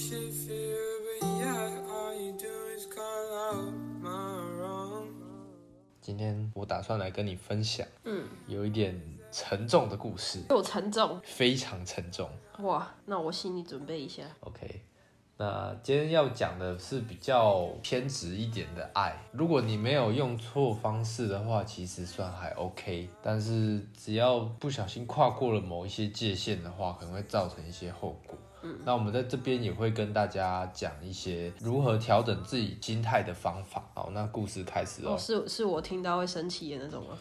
should fear, but yeah, all you do is call out my wrong. 今天我打算来跟你分享，嗯，有一点沉重的故事，又沉重非常沉重。哇，那我心里准备一下。OK，那今天要讲的是比较偏执一点的爱。如果你没有用错方式的话，其实算还 OK。但是只要不小心跨过了某一些界限的话，可能会造成一些后果。嗯，那我们在这边也会跟大家讲一些如何调整自己心态的方法。好，那故事开始哦。哦，是是我听到会生气的那种吗？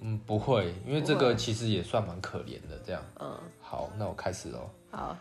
嗯，不会，因为这个其实也算蛮可怜的。这样，嗯，好，那我开始喽。好，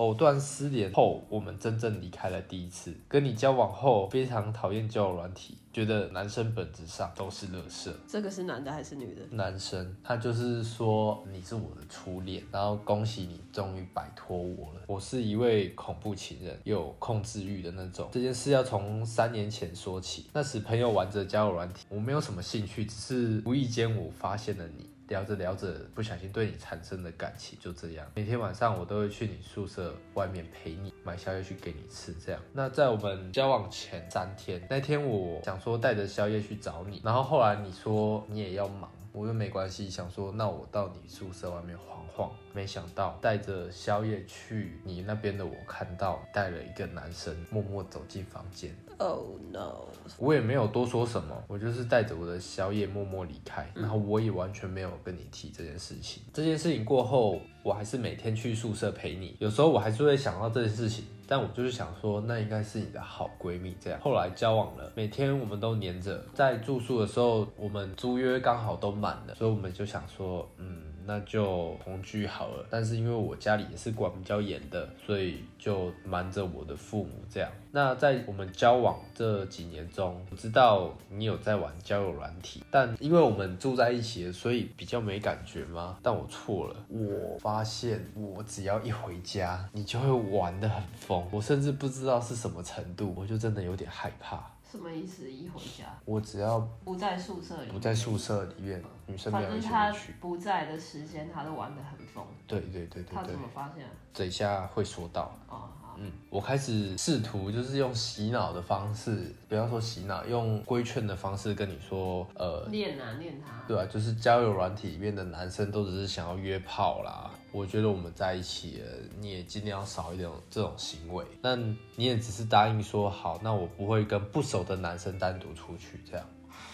藕断丝连后，我们真正离开了第一次。跟你交往后，非常讨厌交友软体，觉得男生本质上都是垃圾。这个是男的还是女的？男生他就是说你是我的初恋，然后恭喜你终于摆脱我了。我是一位恐怖情人，有控制欲的那种。这件事要从三年前说起，那时朋友玩着交友软体，我没有什么兴趣，只是无意间我发现了你。聊着聊着，不小心对你产生了感情，就这样。每天晚上我都会去你宿舍外面陪你，买宵夜去给你吃，这样。那在我们交往前三天，那天我想说带着宵夜去找你，然后后来你说你也要忙，我又没关系，想说那我到你宿舍外面晃晃。没想到带着宵夜去你那边的我，看到带了一个男生默默走进房间，Oh no！我也没有多说什么，我就是带着我的宵夜默默离开，然后我也完全没有跟你提这件事情。这件事情过后，我还是每天去宿舍陪你，有时候我还是会想到这件事情，但我就是想说，那应该是你的好闺蜜这样。后来交往了，每天我们都黏着，在住宿的时候，我们租约刚好都满了，所以我们就想说，嗯。那就同居好了，但是因为我家里也是管比较严的，所以就瞒着我的父母这样。那在我们交往这几年中，我知道你有在玩交友软体，但因为我们住在一起，所以比较没感觉吗？但我错了，我发现我只要一回家，你就会玩得很疯，我甚至不知道是什么程度，我就真的有点害怕。什么意思？一回家我只要不在宿舍里，不在宿舍里面，女生没反有一起正他去。不在的时间，他都玩得很疯。对对对对对他怎，么发现？等一下会说到。哦，好，嗯，我开始试图就是用洗脑的方式，不要说洗脑，用规劝的方式跟你说，呃，练啊练他。对啊，就是交友软体里面的男生都只是想要约炮啦。我觉得我们在一起了，你也尽量少一点这种行为。那你也只是答应说好，那我不会跟不熟的男生单独出去这样。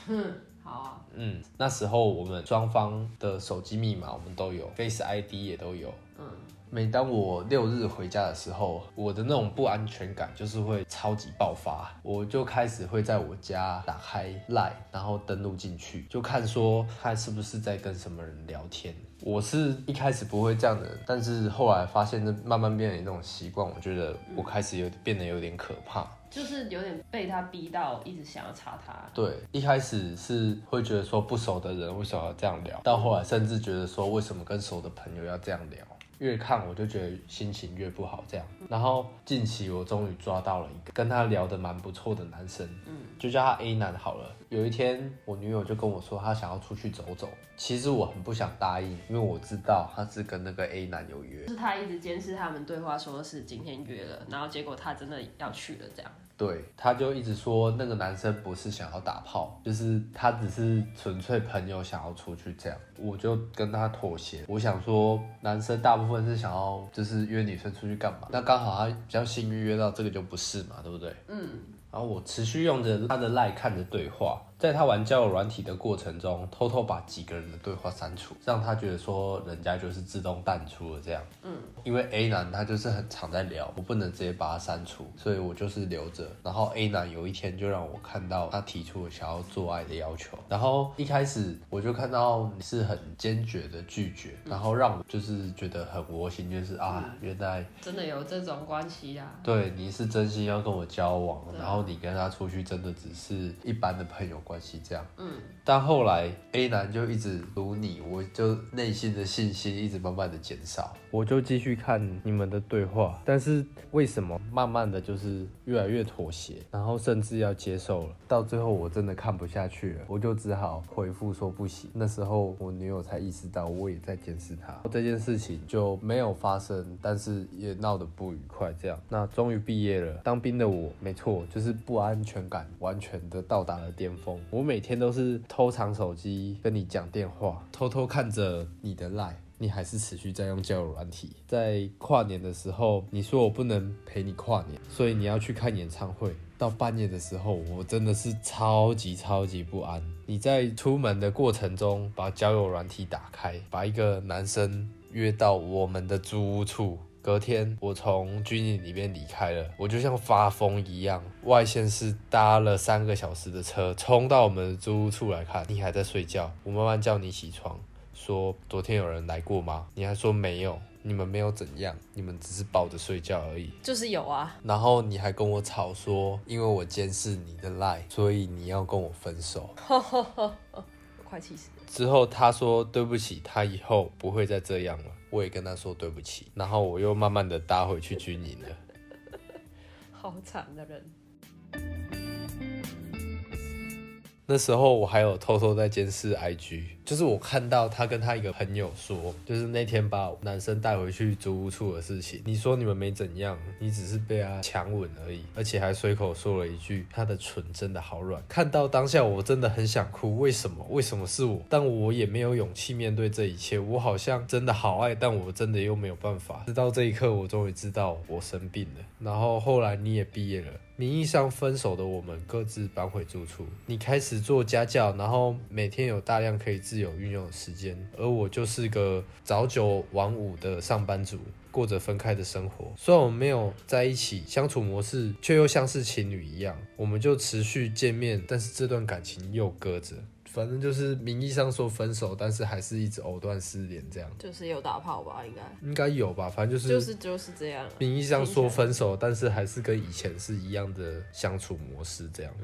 嗯，好啊。嗯，那时候我们双方的手机密码我们都有，Face ID 也都有。嗯，每当我六日回家的时候，我的那种不安全感就是会超级爆发，我就开始会在我家打开 Line，然后登录进去，就看说他是不是在跟什么人聊天。我是一开始不会这样的人，但是后来发现这慢慢变成一种习惯，我觉得我开始有变得有点可怕。就是有点被他逼到，一直想要查他。对，一开始是会觉得说不熟的人为什么要这样聊，到后来甚至觉得说为什么跟熟的朋友要这样聊。越看我就觉得心情越不好，这样。然后近期我终于抓到了一个跟他聊得蛮不错的男生，嗯，就叫他 A 男好了。有一天我女友就跟我说，她想要出去走走。其实我很不想答应，因为我知道他是跟那个 A 男有约。是他一直监视他们对话，说是今天约了，然后结果他真的要去了，这样。对，他就一直说那个男生不是想要打炮，就是他只是纯粹朋友想要出去这样。我就跟他妥协，我想说男生大部分是想要就是约女生出去干嘛，那刚好他比较幸运约到这个就不是嘛，对不对？嗯，然后我持续用着他的赖看着对话，在他玩交友软体的过程中，偷偷把几个人的对话删除，让他觉得说人家就是自动淡出了这样。嗯，因为 A 男他就是很常在聊，我不能直接把他删除，所以我就是留着。然后 A 男有一天就让我看到他提出了想要做爱的要求，然后一开始我就看到你是很坚决的拒绝，然后让我就是觉得很窝心，就是啊，原来真的有这种关系啊。对，你是真心要跟我交往，然后你跟他出去真的只是一般的朋友关系这样。嗯，但后来 A 男就一直如你，我就内心的信心一直慢慢的减少，我就继续看你们的对话，但是为什么慢慢的就是越来越妥协，然后甚至要接受了，到最后我真的看不下去了，我就只好回复说不行。那时候我女友才意识到我也在监视她，这件事情就没有发生，但是也闹得不愉快。这样，那终于毕业了，当兵的我，没错，就是不安全感完全的到达了巅峰。我每天都是偷藏手机跟你讲电话，偷偷看着你的 line。你还是持续在用交友软体。在跨年的时候，你说我不能陪你跨年，所以你要去看演唱会。到半夜的时候，我真的是超级超级不安。你在出门的过程中，把交友软体打开，把一个男生约到我们的租屋处。隔天，我从军营里面离开了，我就像发疯一样，外线是搭了三个小时的车，冲到我们的租屋处来看。你还在睡觉，我慢慢叫你起床。说昨天有人来过吗？你还说没有，你们没有怎样，你们只是抱着睡觉而已。就是有啊。然后你还跟我吵说，因为我监视你的赖，所以你要跟我分手。快气死了。之后他说对不起，他以后不会再这样了。我也跟他说对不起。然后我又慢慢的搭回去军营了。好惨的人。那时候我还有偷偷在监视 IG，就是我看到他跟他一个朋友说，就是那天把男生带回去租屋处的事情。你说你们没怎样，你只是被他强吻而已，而且还随口说了一句他的唇真的好软。看到当下我真的很想哭，为什么？为什么是我？但我也没有勇气面对这一切。我好像真的好爱，但我真的又没有办法。直到这一刻，我终于知道我生病了。然后后来你也毕业了。名义上分手的我们各自搬回住处，你开始做家教，然后每天有大量可以自由运用的时间，而我就是个早九晚五的上班族，过着分开的生活。虽然我们没有在一起，相处模式却又像是情侣一样，我们就持续见面，但是这段感情又搁着。反正就是名义上说分手，但是还是一直藕断丝连这样。就是有打炮吧，应该应该有吧，反正就是就是就是这样。名义上说分手，但是还是跟以前是一样的相处模式这样。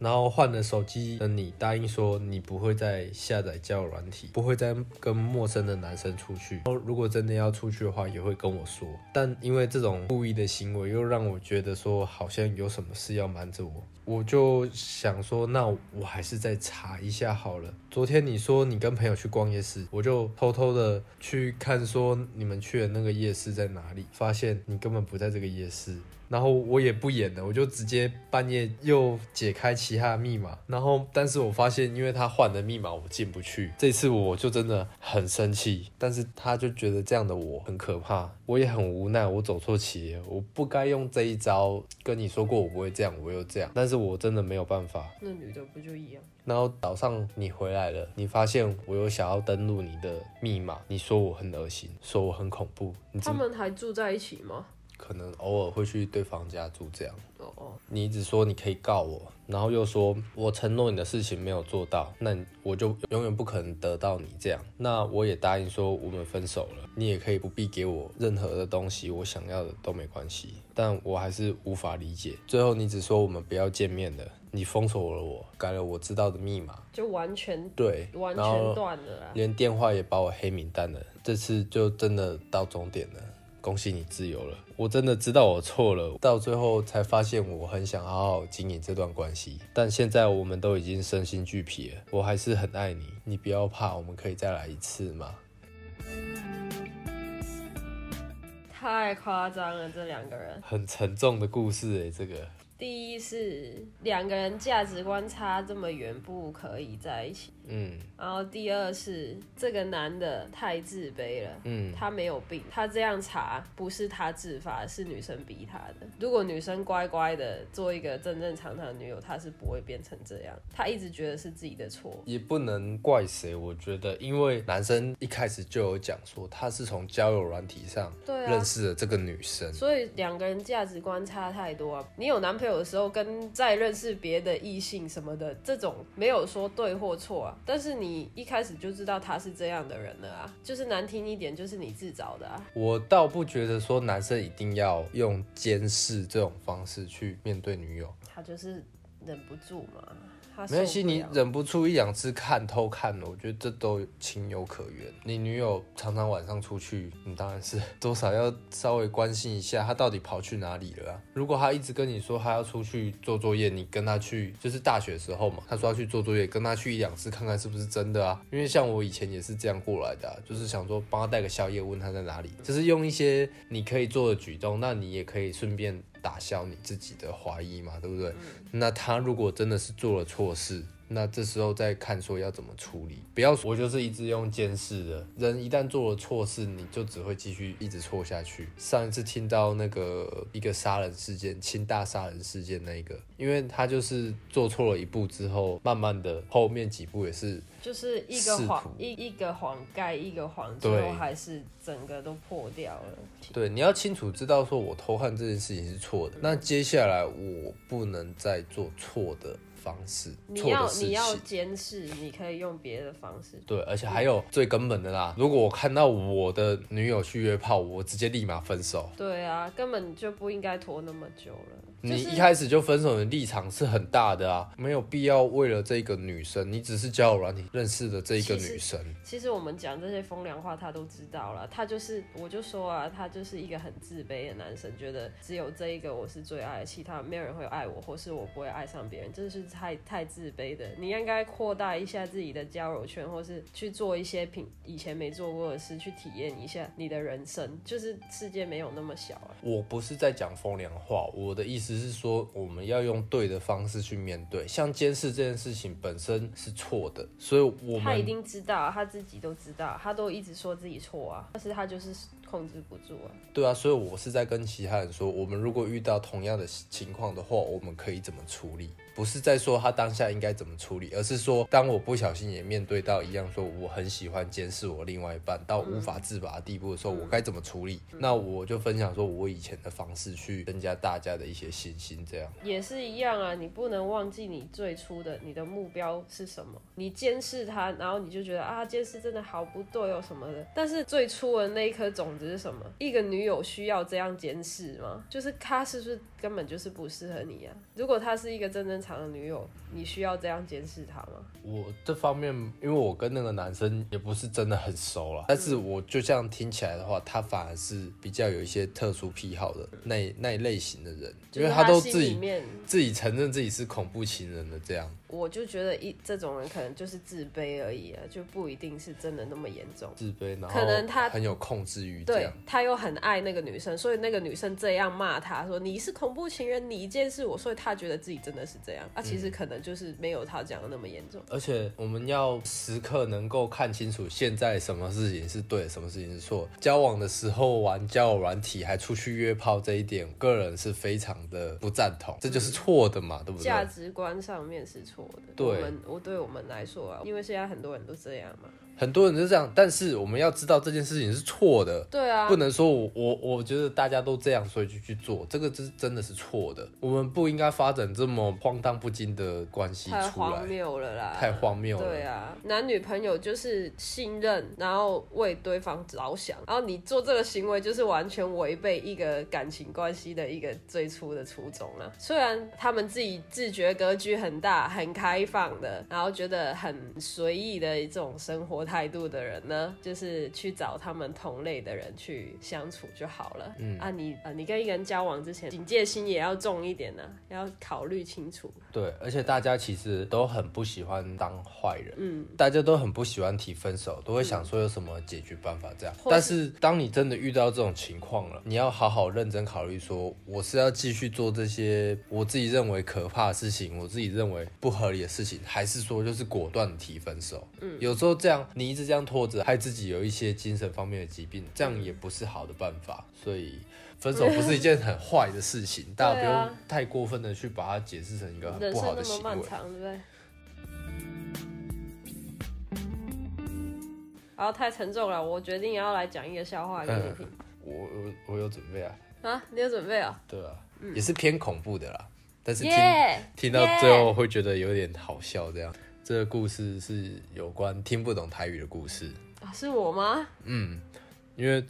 然后换了手机的你答应说你不会再下载交友软体，不会再跟陌生的男生出去。如果真的要出去的话，也会跟我说。但因为这种故意的行为，又让我觉得说好像有什么事要瞒着我。我就想说，那我还是再查一下好了。昨天你说你跟朋友去逛夜市，我就偷偷的去看，说你们去的那个夜市在哪里，发现你根本不在这个夜市。然后我也不演了，我就直接半夜又解开其他的密码。然后，但是我发现，因为他换的密码我进不去。这次我就真的很生气，但是他就觉得这样的我很可怕，我也很无奈，我走错棋，我不该用这一招。跟你说过我不会这样，我又这样，但是我真的没有办法。那女的不就一样？然后早上你回来了，你发现我又想要登录你的密码，你说我很恶心，说我很恐怖。他们还住在一起吗？可能偶尔会去对方家住这样。哦哦，你一直说你可以告我，然后又说我承诺你的事情没有做到，那我就永远不可能得到你这样。那我也答应说我们分手了，你也可以不必给我任何的东西，我想要的都没关系。但我还是无法理解。最后你只说我们不要见面了，你封锁了我，改了我知道的密码，就完全对，完全断了，连电话也把我黑名单了。这次就真的到终点了。恭喜你自由了，我真的知道我错了，到最后才发现我很想好好经营这段关系，但现在我们都已经身心俱疲了，我还是很爱你，你不要怕，我们可以再来一次吗？太夸张了，这两个人很沉重的故事哎，这个。第一是两个人价值观差这么远，不可以在一起。嗯，然后第二是这个男的太自卑了。嗯，他没有病，他这样查不是他自发，是女生逼他的。如果女生乖乖的做一个正正常常的女友，他是不会变成这样。他一直觉得是自己的错，也不能怪谁。我觉得，因为男生一开始就有讲说，他是从交友软体上认识了这个女生，所以两个人价值观差太多啊。你有男朋友。有的时候跟在认识别的异性什么的，这种没有说对或错啊。但是你一开始就知道他是这样的人了啊，就是难听一点，就是你自找的啊。我倒不觉得说男生一定要用监视这种方式去面对女友，他就是忍不住嘛。没关系，你忍不住一两次看偷看了，我觉得这都情有可原。你女友常常晚上出去，你当然是 多少要稍微关心一下，她到底跑去哪里了啊？如果她一直跟你说她要出去做作业，你跟她去，就是大学时候嘛，她说要去做作业，跟她去一两次看看是不是真的啊？因为像我以前也是这样过来的，就是想说帮她带个宵夜，问她在哪里，就是用一些你可以做的举动，那你也可以顺便。打消你自己的怀疑嘛，对不对？那他如果真的是做了错事，那这时候再看说要怎么处理。不要我就是一直用监视的人，一旦做了错事，你就只会继续一直错下去。上一次听到那个一个杀人事件，清大杀人事件那个，因为他就是做错了一步之后，慢慢的后面几步也是。就是一个谎一一个谎盖一个谎，最后还是整个都破掉了。对，你要清楚知道说，我偷看这件事情是错的。那接下来我不能再做错的方式。你要你要监视，你可以用别的方式。对，而且还有最根本的啦，如果我看到我的女友去约炮，我直接立马分手。对啊，根本就不应该拖那么久了。你一开始就分手的立场是很大的啊，没有必要为了这个女生，你只是交友软体认识的这一个女生。其实我们讲这些风凉话，他都知道了。他就是，我就说啊，他就是一个很自卑的男生，觉得只有这一个我是最爱，其他没有人会爱我，或是我不会爱上别人，这是太太自卑的。你应该扩大一下自己的交友圈，或是去做一些平以前没做过的事，去体验一下你的人生，就是世界没有那么小啊。我不是在讲风凉话，我的意思。是说我们要用对的方式去面对，像监视这件事情本身是错的，所以我们他一定知道，他自己都知道，他都一直说自己错啊，但是他就是控制不住啊。对啊，所以我是在跟其他人说，我们如果遇到同样的情况的话，我们可以怎么处理？不是在说他当下应该怎么处理，而是说当我不小心也面对到一样说我很喜欢监视我另外一半到无法自拔的地步的时候，我该怎么处理？那我就分享说我以前的方式去增加大家的一些信心，这样也是一样啊。你不能忘记你最初的你的目标是什么？你监视他，然后你就觉得啊监视真的好不对哦什么的。但是最初的那一颗种子是什么？一个女友需要这样监视吗？就是他是不是根本就是不适合你啊？如果她是一个正正。常的女友，你需要这样监视她吗？我这方面，因为我跟那个男生也不是真的很熟了，但是我就这样听起来的话，他反而是比较有一些特殊癖好的那那一类型的人，因为他都自己自己承认自己是恐怖情人的这样。我就觉得一这种人可能就是自卑而已啊，就不一定是真的那么严重。自卑，然后可能他很有控制欲，对，他又很爱那个女生，所以那个女生这样骂他说你是恐怖情人，你一件事我，所以他觉得自己真的是这样。啊，其实可能就是没有他讲的那么严重。而且我们要时刻能够看清楚现在什么事情是对，什么事情是错。交往的时候玩交友软体还出去约炮这一点，个人是非常的不赞同，这就是错的嘛，对不对？价值观上面是错的。对，我对我们来说啊，因为现在很多人都这样嘛。很多人是这样，但是我们要知道这件事情是错的。对啊，不能说我我我觉得大家都这样，所以就去做，这个是真的是错的。我们不应该发展这么荒诞不经的关系太荒谬了啦！太荒谬了。对啊，男女朋友就是信任，然后为对方着想，然后你做这个行为就是完全违背一个感情关系的一个最初的初衷了。虽然他们自己自觉格局很大、很开放的，然后觉得很随意的一种生活。态度的人呢，就是去找他们同类的人去相处就好了。嗯啊，你啊，你跟一个人交往之前，警戒心也要重一点呢，要考虑清楚。对，而且大家其实都很不喜欢当坏人，嗯，大家都很不喜欢提分手，都会想说有什么解决办法这样。但是当你真的遇到这种情况了，你要好好认真考虑，说我是要继续做这些我自己认为可怕的事情，我自己认为不合理的事情，还是说就是果断提分手？嗯，有时候这样。你一直这样拖着，害自己有一些精神方面的疾病，这样也不是好的办法。所以分手不是一件很坏的事情，大家不用太过分的去把它解释成一个很不好的行为。对不对？好，太沉重了，我决定要来讲一个笑话给你听。我我我有准备啊。啊，你有准备啊？对啊，也是偏恐怖的啦。但是听听到最后会觉得有点好笑。这样，这个故事是有关听不懂台语的故事啊？是我吗？嗯，因为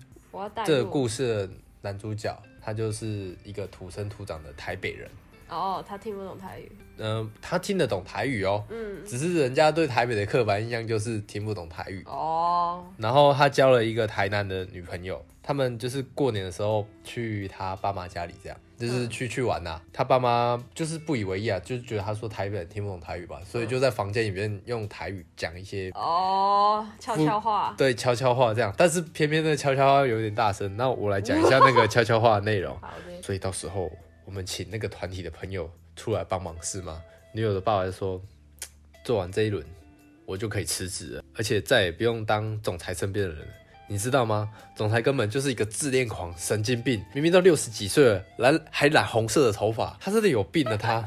这个故事的男主角他就是一个土生土长的台北人。哦，他听不懂台语。嗯，他听得懂台语哦。嗯，只是人家对台北的刻板印象就是听不懂台语。哦。然后他交了一个台南的女朋友，他们就是过年的时候去他爸妈家里，这样就是去去玩呐。他爸妈就是不以为意啊，就是觉得他说台北人听不懂台语吧，所以就在房间里面用台语讲一些哦悄悄话。对，悄悄话这样。但是偏偏那悄悄话有点大声，那我来讲一下那个悄悄话的内容。好的。所以到时候。我们请那个团体的朋友出来帮忙是吗？女友的爸爸就说：“做完这一轮，我就可以辞职了，而且再也不用当总裁身边的人了。你知道吗？总裁根本就是一个自恋狂、神经病，明明都六十几岁了，染还染红色的头发，他真的有病了他。”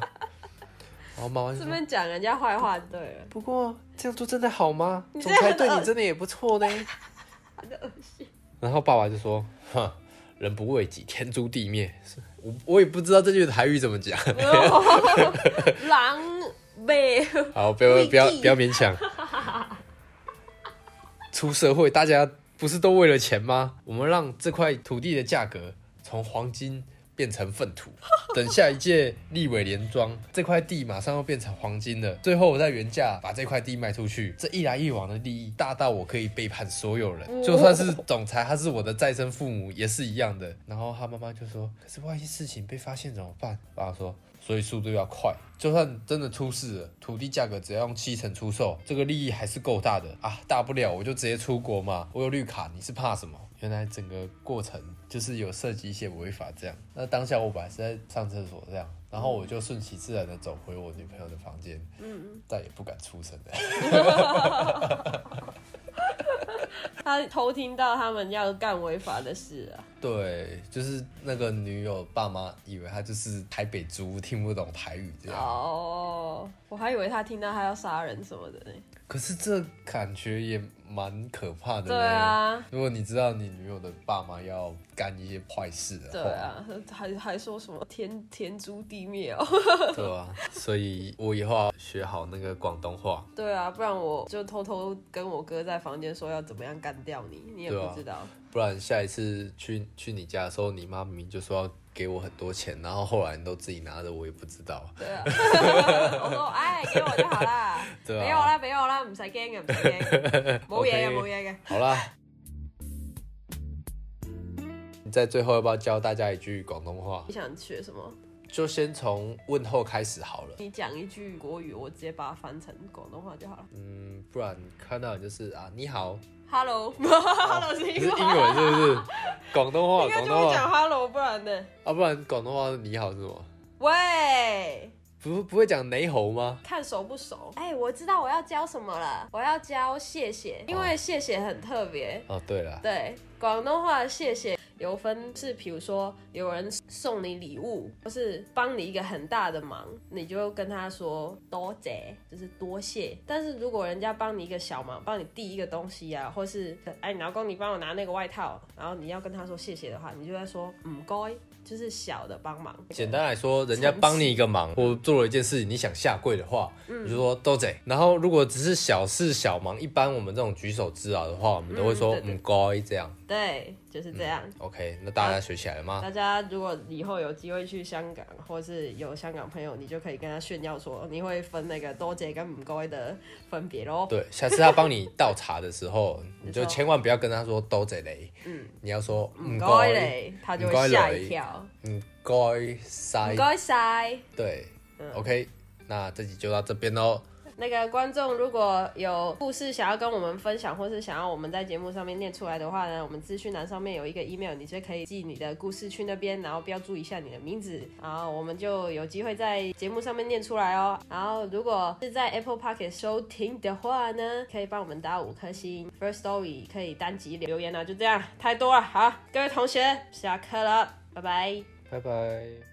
然后妈妈这边讲人家坏话，对了。不过这样做真的好吗？总裁对你真的也不错呢。恶心。然后爸爸就说：“哼，人不为己，天诛地灭。”我我也不知道这句台语怎么讲。狼狈。好，不要不要不要勉强。出社会，大家不是都为了钱吗？我们让这块土地的价格从黄金。变成粪土，等下一届立委连庄，这块地马上要变成黄金了。最后我在原价把这块地卖出去，这一来一往的利益大到我可以背叛所有人，就算是总裁，他是我的再生父母也是一样的。然后他妈妈就说：“可是万一事情被发现怎么办？”爸爸说：“所以速度要快，就算真的出事了，土地价格只要用七成出售，这个利益还是够大的啊！大不了我就直接出国嘛，我有绿卡，你是怕什么？”原来整个过程就是有涉及一些违法这样。那当下我本来是在上厕所这样，然后我就顺其自然的走回我女朋友的房间，嗯再也不敢出声的。他偷听到他们要干违法的事啊。对，就是那个女友爸妈以为他就是台北猪，听不懂台语这样。哦，我还以为他听到他要杀人什么的呢。可是这感觉也蛮可怕的。对啊，如果你知道你女友的爸妈要干一些坏事的话，对啊，还还说什么天天诛地灭哦。对啊，所以我以后要学好那个广东话。对啊，不然我就偷偷跟我哥在房间说要怎么样干掉你，你也不知道。不然下一次去去你家的时候，你妈明明就说要给我很多钱，然后后来你都自己拿着，我也不知道。对啊，我说哎，给我就好啦，对啊，俾我啦，俾我啦，唔使惊嘅，唔使惊，冇嘢嘅，冇嘢嘅。好啦，你在最后要不要教大家一句广东话？你想学什么？就先从问候开始好了。你讲一句国语，我直接把它翻成广东话就好了。嗯，不然看到你就是啊，你好。Hello，Hello 是英文是不是？广东话，广东话讲 Hello，不然呢？啊，不然广东话你好是什么？喂，不不会讲雷猴吗？看熟不熟？哎，我知道我要教什么了，我要教谢谢，因为谢谢很特别。哦，对了，对，广东话谢谢。有分是，比如说有人送你礼物，或是帮你一个很大的忙，你就跟他说多谢，就是多谢。但是如果人家帮你一个小忙，帮你递一个东西啊，或是哎老公你帮我拿那个外套，然后你要跟他说谢谢的话，你就在说唔该。就是小的帮忙。简单来说，人家帮你一个忙，或做了一件事情，你想下跪的话，你就说多谢。然后如果只是小事小忙，一般我们这种举手之劳的话，我们都会说唔该这样。对，就是这样。OK，那大家学起来了吗？大家如果以后有机会去香港，或是有香港朋友，你就可以跟他炫耀说，你会分那个多谢跟唔该的分别喽。对，下次他帮你倒茶的时候，你就千万不要跟他说多谢嘞。嗯，你要说唔该嘞，他就会吓一跳。唔该晒，唔该晒。对，OK，那这集就到这边喽。那个观众如果有故事想要跟我们分享，或是想要我们在节目上面念出来的话呢，我们资讯栏上面有一个 email，你就可以寄你的故事去那边，然后标注一下你的名字，然后我们就有机会在节目上面念出来哦。然后如果是在 Apple Park 收听的话呢，可以帮我们打五颗星，First Story 可以单击留言啊，就这样，太多了。好，各位同学，下课了，拜拜。拜拜。